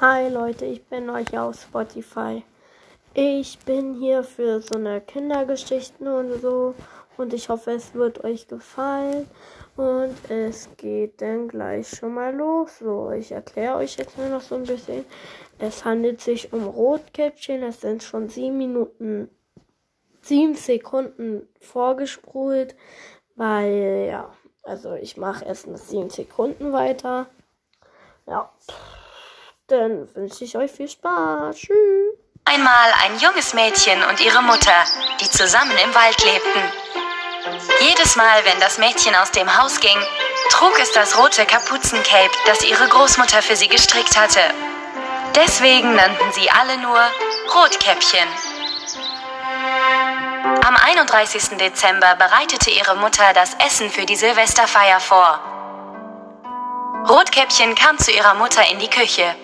Hi Leute, ich bin euch auf Spotify. Ich bin hier für so eine Kindergeschichten und so und ich hoffe, es wird euch gefallen und es geht dann gleich schon mal los. So, ich erkläre euch jetzt nur noch so ein bisschen. Es handelt sich um Rotkäppchen. Es sind schon sieben Minuten, sieben Sekunden vorgespult, weil ja, also ich mache erst mit sieben Sekunden weiter. Ja. Dann wünsche ich euch viel Spaß. Tschüss. Einmal ein junges Mädchen und ihre Mutter, die zusammen im Wald lebten. Jedes Mal, wenn das Mädchen aus dem Haus ging, trug es das rote Kapuzencape, das ihre Großmutter für sie gestrickt hatte. Deswegen nannten sie alle nur Rotkäppchen. Am 31. Dezember bereitete ihre Mutter das Essen für die Silvesterfeier vor. Rotkäppchen kam zu ihrer Mutter in die Küche.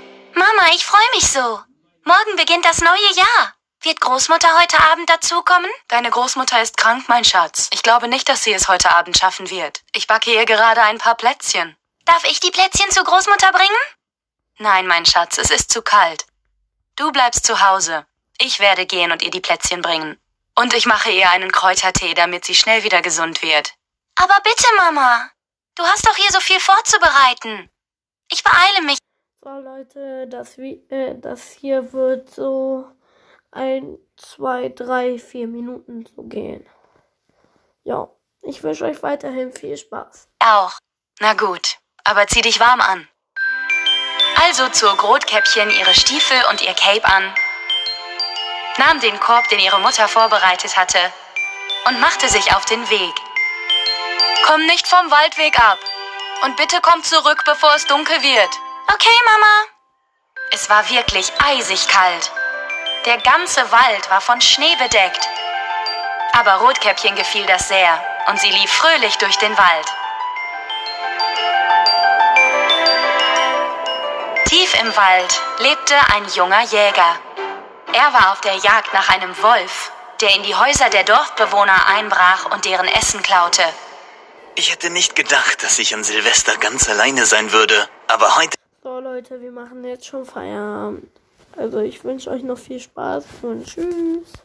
Mama, ich freue mich so. Morgen beginnt das neue Jahr. Wird Großmutter heute Abend dazukommen? Deine Großmutter ist krank, mein Schatz. Ich glaube nicht, dass sie es heute Abend schaffen wird. Ich backe ihr gerade ein paar Plätzchen. Darf ich die Plätzchen zur Großmutter bringen? Nein, mein Schatz, es ist zu kalt. Du bleibst zu Hause. Ich werde gehen und ihr die Plätzchen bringen. Und ich mache ihr einen Kräutertee, damit sie schnell wieder gesund wird. Aber bitte, Mama. Du hast doch hier so viel vorzubereiten. Ich beeile mich. So Leute, das, äh, das hier wird so ein, zwei, drei, vier Minuten so gehen. Ja, ich wünsche euch weiterhin viel Spaß. Auch. Na gut, aber zieh dich warm an. Also zog Rotkäppchen ihre Stiefel und ihr Cape an, nahm den Korb, den ihre Mutter vorbereitet hatte, und machte sich auf den Weg. Komm nicht vom Waldweg ab. Und bitte komm zurück, bevor es dunkel wird. Okay, Mama. Es war wirklich eisig kalt. Der ganze Wald war von Schnee bedeckt. Aber Rotkäppchen gefiel das sehr und sie lief fröhlich durch den Wald. Tief im Wald lebte ein junger Jäger. Er war auf der Jagd nach einem Wolf, der in die Häuser der Dorfbewohner einbrach und deren Essen klaute. Ich hätte nicht gedacht, dass ich an Silvester ganz alleine sein würde, aber heute so Leute, wir machen jetzt schon Feierabend. Also ich wünsche euch noch viel Spaß und tschüss.